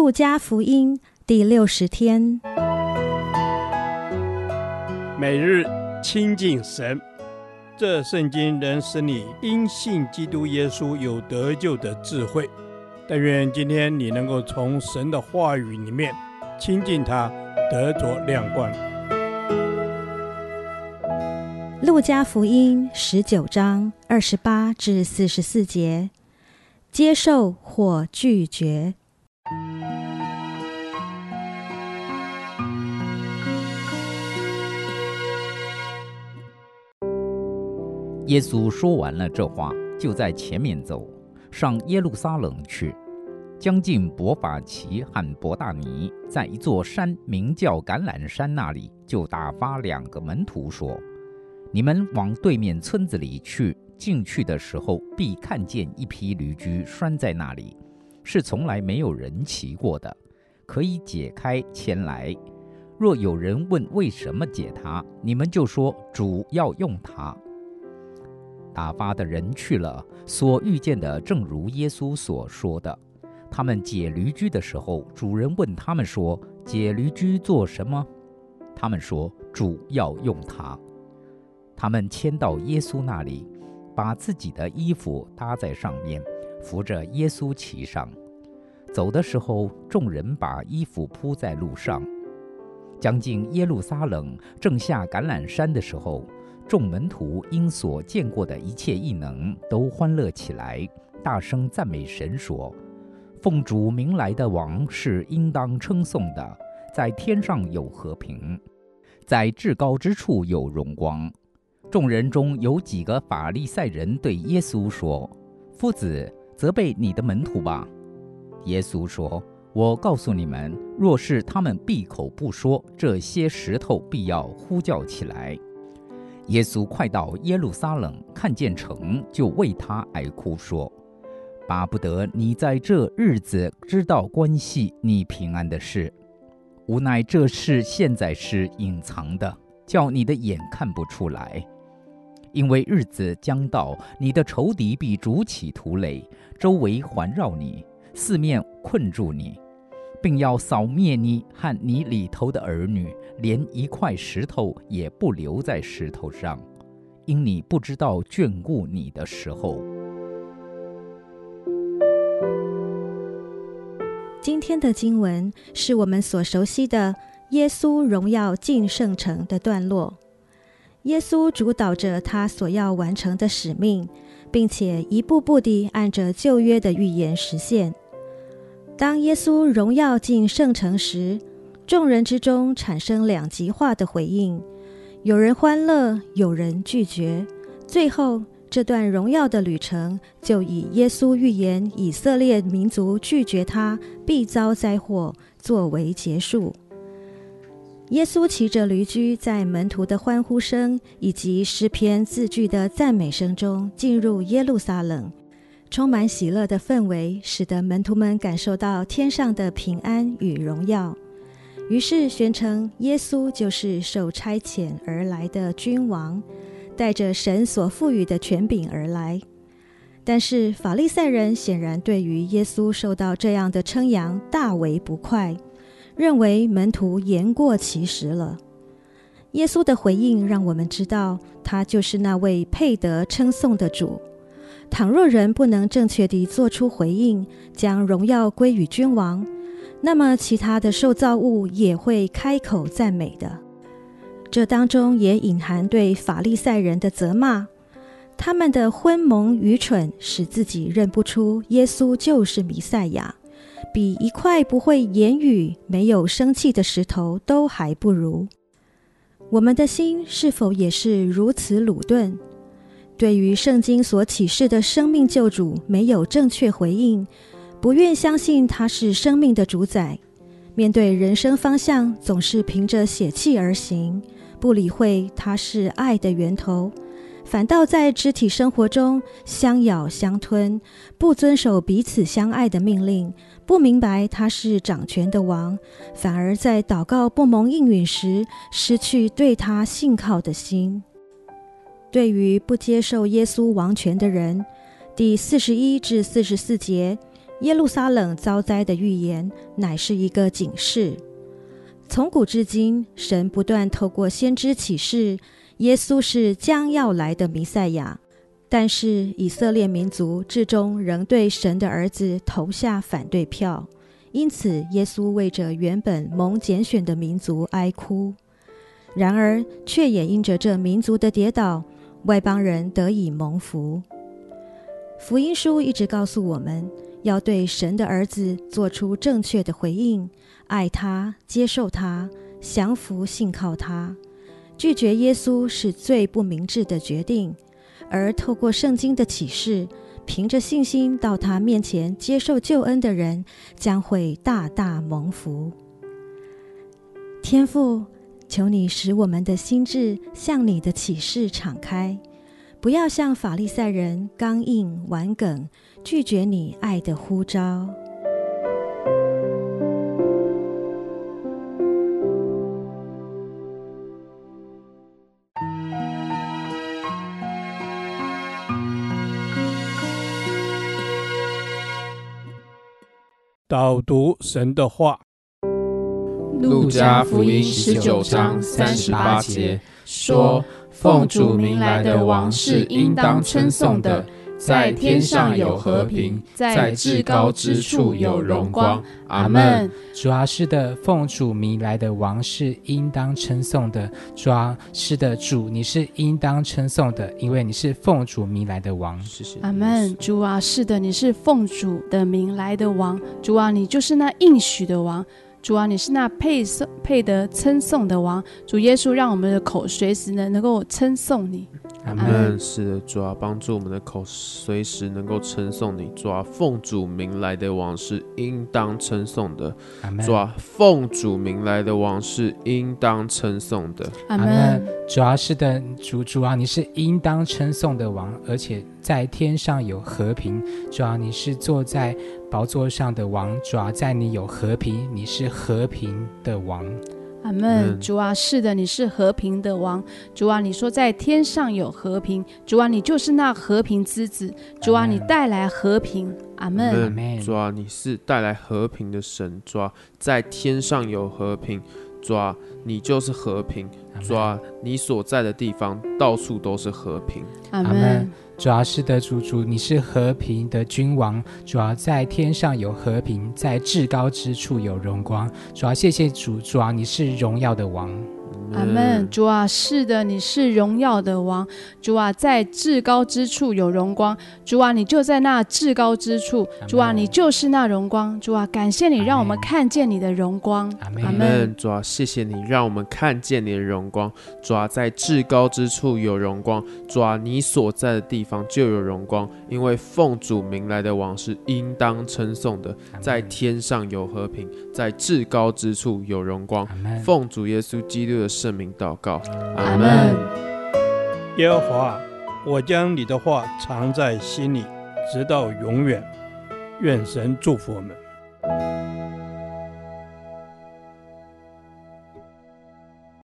路加福音第六十天，每日亲近神，这圣经能使你因信基督耶稣有得救的智慧。但愿今天你能够从神的话语里面亲近他，得着亮光。路加福音十九章二十八至四十四节，接受或拒绝。耶稣说完了这话，就在前面走，上耶路撒冷去。将近伯法其和伯大尼，在一座山名叫橄榄山那里，就打发两个门徒说：“你们往对面村子里去，进去的时候，必看见一匹驴驹拴在那里，是从来没有人骑过的，可以解开牵来。若有人问为什么解它，你们就说主要用它。”打发的人去了，所遇见的正如耶稣所说的。他们解驴驹的时候，主人问他们说：“解驴驹做什么？”他们说：“主要用它。”他们牵到耶稣那里，把自己的衣服搭在上面，扶着耶稣骑上。走的时候，众人把衣服铺在路上。将近耶路撒冷，正下橄榄山的时候。众门徒因所见过的一切异能，都欢乐起来，大声赞美神，说：“奉主名来的王是应当称颂的，在天上有和平，在至高之处有荣光。”众人中有几个法利赛人对耶稣说：“夫子，责备你的门徒吧。”耶稣说：“我告诉你们，若是他们闭口不说，这些石头必要呼叫起来。”耶稣快到耶路撒冷，看见城，就为他哀哭，说：“巴不得你在这日子知道关系你平安的事，无奈这事现在是隐藏的，叫你的眼看不出来。因为日子将到，你的仇敌必筑起土垒，周围环绕你，四面困住你。”并要扫灭你和你里头的儿女，连一块石头也不留在石头上，因你不知道眷顾你的时候。今天的经文是我们所熟悉的耶稣荣耀进圣城的段落。耶稣主导着他所要完成的使命，并且一步步地按着旧约的预言实现。当耶稣荣耀进圣城时，众人之中产生两极化的回应，有人欢乐，有人拒绝。最后，这段荣耀的旅程就以耶稣预言以色列民族拒绝他必遭灾祸作为结束。耶稣骑着驴驹，在门徒的欢呼声以及诗篇字句的赞美声中进入耶路撒冷。充满喜乐的氛围，使得门徒们感受到天上的平安与荣耀，于是宣称耶稣就是受差遣而来的君王，带着神所赋予的权柄而来。但是法利赛人显然对于耶稣受到这样的称扬大为不快，认为门徒言过其实了。耶稣的回应让我们知道，他就是那位配得称颂的主。倘若人不能正确地做出回应，将荣耀归于君王，那么其他的受造物也会开口赞美的。这当中也隐含对法利赛人的责骂，他们的昏蒙愚蠢使自己认不出耶稣就是弥赛亚，比一块不会言语、没有生气的石头都还不如。我们的心是否也是如此鲁钝？对于圣经所启示的生命救主没有正确回应，不愿相信他是生命的主宰，面对人生方向总是凭着血气而行，不理会他是爱的源头，反倒在肢体生活中相咬相吞，不遵守彼此相爱的命令，不明白他是掌权的王，反而在祷告不蒙应允时失去对他信靠的心。对于不接受耶稣王权的人，第四十一至四十四节，耶路撒冷遭灾的预言乃是一个警示。从古至今，神不断透过先知启示，耶稣是将要来的弥赛亚。但是以色列民族至终仍对神的儿子投下反对票，因此耶稣为着原本蒙拣选的民族哀哭。然而，却也因着这民族的跌倒，外邦人得以蒙福。福音书一直告诉我们要对神的儿子做出正确的回应，爱他、接受他、降服、信靠他。拒绝耶稣是最不明智的决定。而透过圣经的启示，凭着信心到他面前接受救恩的人，将会大大蒙福。天父，求你使我们的心智向你的启示敞开，不要像法利赛人刚硬顽梗，拒绝你爱的呼召。导读神的话，《路加福音》十九章三十八节说：“奉主名来的王是应当称颂的。”在天上有和平，在至高之处有荣光。阿门。主啊，是的，奉主名来的王是应当称颂的。主啊，是的，主你是应当称颂的，因为你是奉主名来的王。阿门。主啊，是的，你是奉主的名来的王。主啊，你就是那应许的王。主啊，你是那配颂配得称颂的王。主耶稣，让我们的口随时呢能够称颂你。阿门。是的，主啊，帮助我们的口随时能够称颂你。主啊，奉主名来的王是应当称颂的。主啊，奉主名来的王是应当称颂的。阿门。主啊，是的，主主啊，你是应当称颂的王，而且在天上有和平。主啊，你是坐在宝座上的王。主啊，在你有和平，你是和平的王。阿门，主啊，是的，你是和平的王。主啊，你说在天上有和平。主啊，你就是那和平之子。主啊，你带来和平。阿门。主啊，你是带来和平的神。主啊，在天上有和平。主啊，你就是和平。主啊，你所在的地方到处都是和平。阿门。主要是的主主，你是和平的君王。主要在天上有和平，在至高之处有荣光。主要谢谢主，主要你是荣耀的王。阿门，主啊，是的，你是荣耀的王。主啊，在至高之处有荣光。主啊，你就在那至高之处。主啊，你就是那荣光。主啊，感谢你让我们看见你的荣光。阿门。主啊，谢谢你让我们看见你的荣光。主啊，在至高之处有荣光。主啊，你所在的地方就有荣光。因为奉主名来的王是应当称颂的。在天上有和平，在至高之处有荣光。奉主耶稣基督的圣名祷告，阿门。耶和华，我将你的话藏在心里，直到永远。愿神祝福我们。